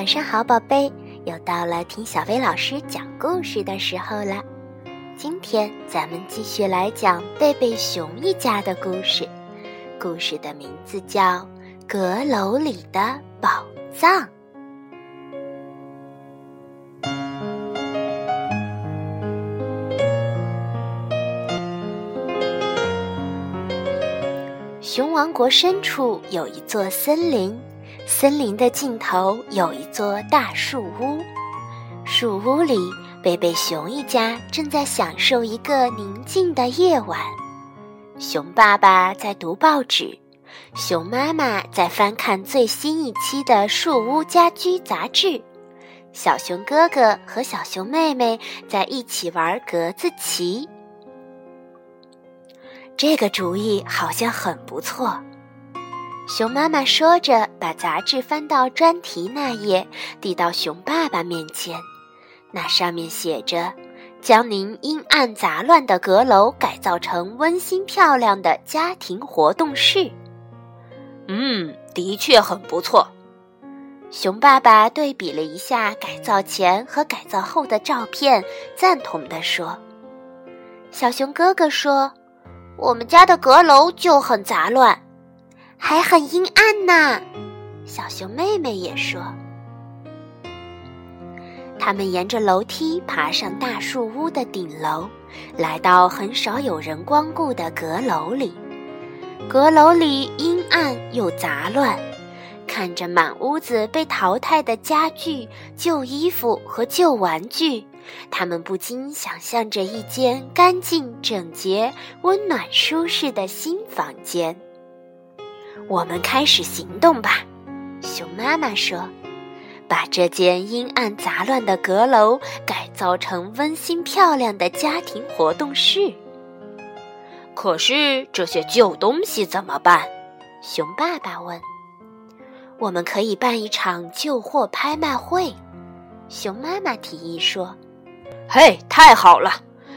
晚上好，宝贝，又到了听小薇老师讲故事的时候了。今天咱们继续来讲贝贝熊一家的故事，故事的名字叫《阁楼里的宝藏》。熊王国深处有一座森林。森林的尽头有一座大树屋，树屋里，贝贝熊一家正在享受一个宁静的夜晚。熊爸爸在读报纸，熊妈妈在翻看最新一期的《树屋家居》杂志，小熊哥哥和小熊妹妹在一起玩格子棋。这个主意好像很不错。熊妈妈说着，把杂志翻到专题那页，递到熊爸爸面前。那上面写着：“将您阴暗杂乱的阁楼改造成温馨漂亮的家庭活动室。”嗯，的确很不错。熊爸爸对比了一下改造前和改造后的照片，赞同地说：“小熊哥哥说，我们家的阁楼就很杂乱。”还很阴暗呢，小熊妹妹也说。他们沿着楼梯爬上大树屋的顶楼，来到很少有人光顾的阁楼里。阁楼里阴暗又杂乱，看着满屋子被淘汰的家具、旧衣服和旧玩具，他们不禁想象着一间干净、整洁、温暖、舒适的新房间。我们开始行动吧，熊妈妈说：“把这间阴暗杂乱的阁楼改造成温馨漂亮的家庭活动室。”可是这些旧东西怎么办？熊爸爸问。“我们可以办一场旧货拍卖会。”熊妈妈提议说。“嘿，太好了！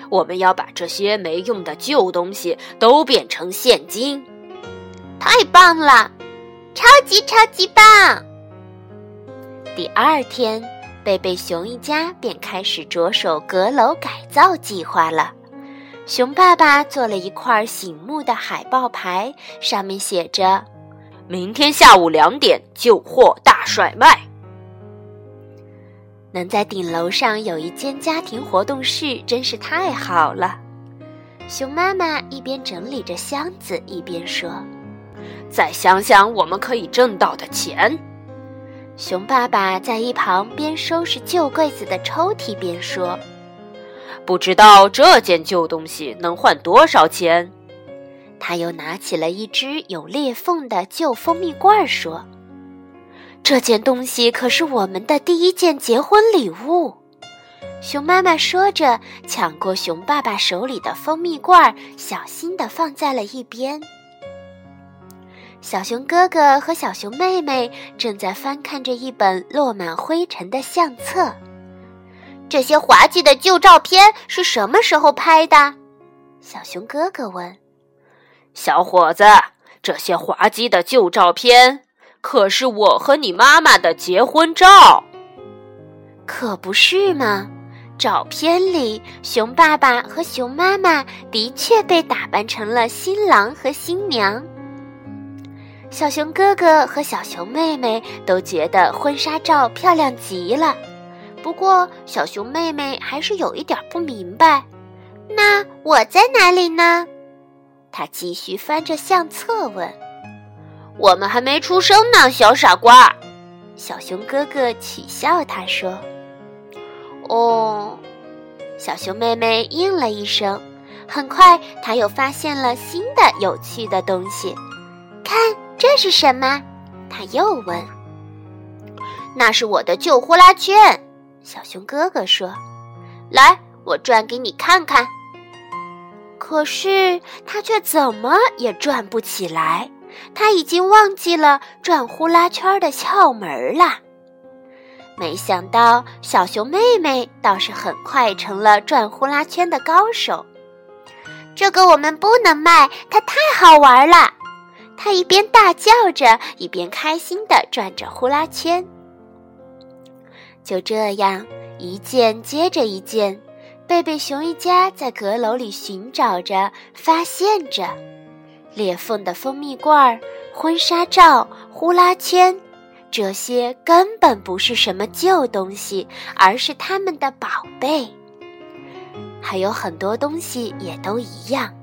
我们要把这些没用的旧东西都变成现金。”太棒了，超级超级棒！第二天，贝贝熊一家便开始着手阁楼改造计划了。熊爸爸做了一块醒目的海报牌，上面写着：“明天下午两点，旧货大甩卖。”能在顶楼上有一间家庭活动室，真是太好了。熊妈妈一边整理着箱子，一边说。再想想我们可以挣到的钱。熊爸爸在一旁边收拾旧柜子的抽屉边说：“不知道这件旧东西能换多少钱。”他又拿起了一只有裂缝的旧蜂蜜罐说：“这件东西可是我们的第一件结婚礼物。”熊妈妈说着，抢过熊爸爸手里的蜂蜜罐，小心地放在了一边。小熊哥哥和小熊妹妹正在翻看着一本落满灰尘的相册。这些滑稽的旧照片是什么时候拍的？小熊哥哥问。小伙子，这些滑稽的旧照片可是我和你妈妈的结婚照。可不是嘛？照片里，熊爸爸和熊妈妈的确被打扮成了新郎和新娘。小熊哥哥和小熊妹妹都觉得婚纱照漂亮极了，不过小熊妹妹还是有一点不明白。那我在哪里呢？他继续翻着相册问：“我们还没出生呢，小傻瓜。”小熊哥哥取笑他说：“哦。”小熊妹妹应了一声。很快，他又发现了新的有趣的东西，看。这是什么？他又问。那是我的旧呼啦圈。小熊哥哥说：“来，我转给你看看。”可是他却怎么也转不起来，他已经忘记了转呼啦圈的窍门了。没想到小熊妹妹倒是很快成了转呼啦圈的高手。这个我们不能卖，它太好玩了。他一边大叫着，一边开心地转着呼啦圈。就这样，一件接着一件，贝贝熊一家在阁楼里寻找着、发现着裂缝的蜂蜜罐、婚纱照、呼啦圈。这些根本不是什么旧东西，而是他们的宝贝。还有很多东西也都一样。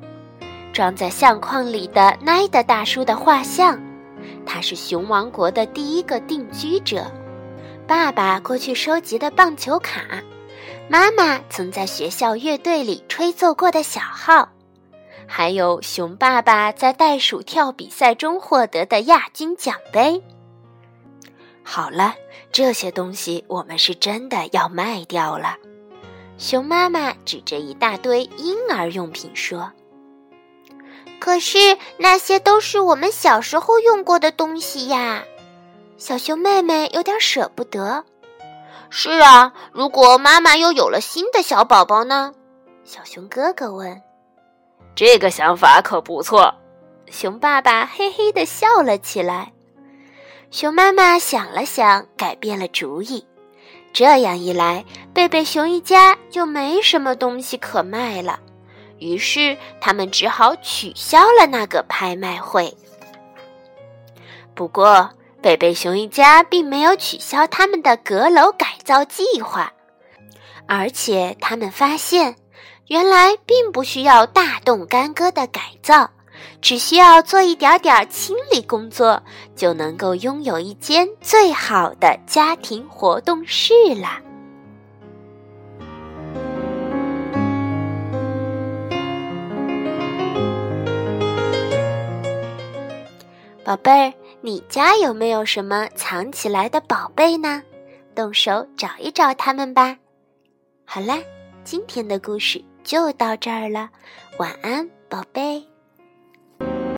装在相框里的奈德大叔的画像，他是熊王国的第一个定居者。爸爸过去收集的棒球卡，妈妈曾在学校乐队里吹奏过的小号，还有熊爸爸在袋鼠跳比赛中获得的亚军奖杯。好了，这些东西我们是真的要卖掉了。熊妈妈指着一大堆婴儿用品说：“可是那些都是我们小时候用过的东西呀。”小熊妹妹有点舍不得。“是啊，如果妈妈又有了新的小宝宝呢？”小熊哥哥问。“这个想法可不错。”熊爸爸嘿嘿的笑了起来。熊妈妈想了想，改变了主意。这样一来，贝贝熊一家就没什么东西可卖了。于是，他们只好取消了那个拍卖会。不过，贝贝熊一家并没有取消他们的阁楼改造计划，而且他们发现，原来并不需要大动干戈的改造。只需要做一点点清理工作，就能够拥有一间最好的家庭活动室啦。宝贝儿，你家有没有什么藏起来的宝贝呢？动手找一找它们吧。好啦，今天的故事就到这儿了，晚安，宝贝。